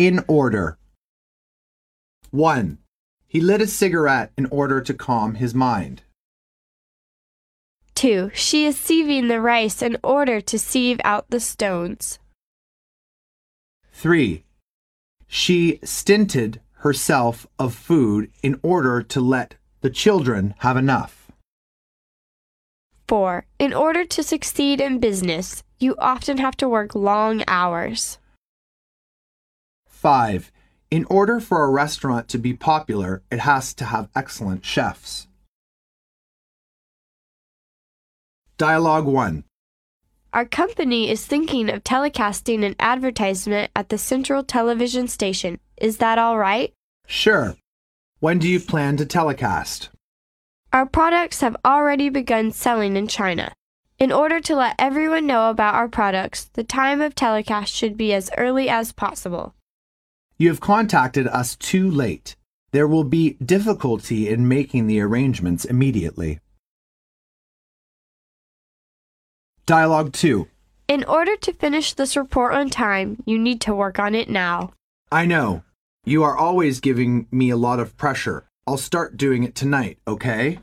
in order. 1. He lit a cigarette in order to calm his mind. 2. She is sieving the rice in order to sieve out the stones. 3. She stinted herself of food in order to let the children have enough. 4. In order to succeed in business, you often have to work long hours. 5. In order for a restaurant to be popular, it has to have excellent chefs. Dialogue 1. Our company is thinking of telecasting an advertisement at the Central Television Station. Is that all right? Sure. When do you plan to telecast? Our products have already begun selling in China. In order to let everyone know about our products, the time of telecast should be as early as possible. You have contacted us too late. There will be difficulty in making the arrangements immediately. Dialogue 2. In order to finish this report on time, you need to work on it now. I know. You are always giving me a lot of pressure. I'll start doing it tonight, okay?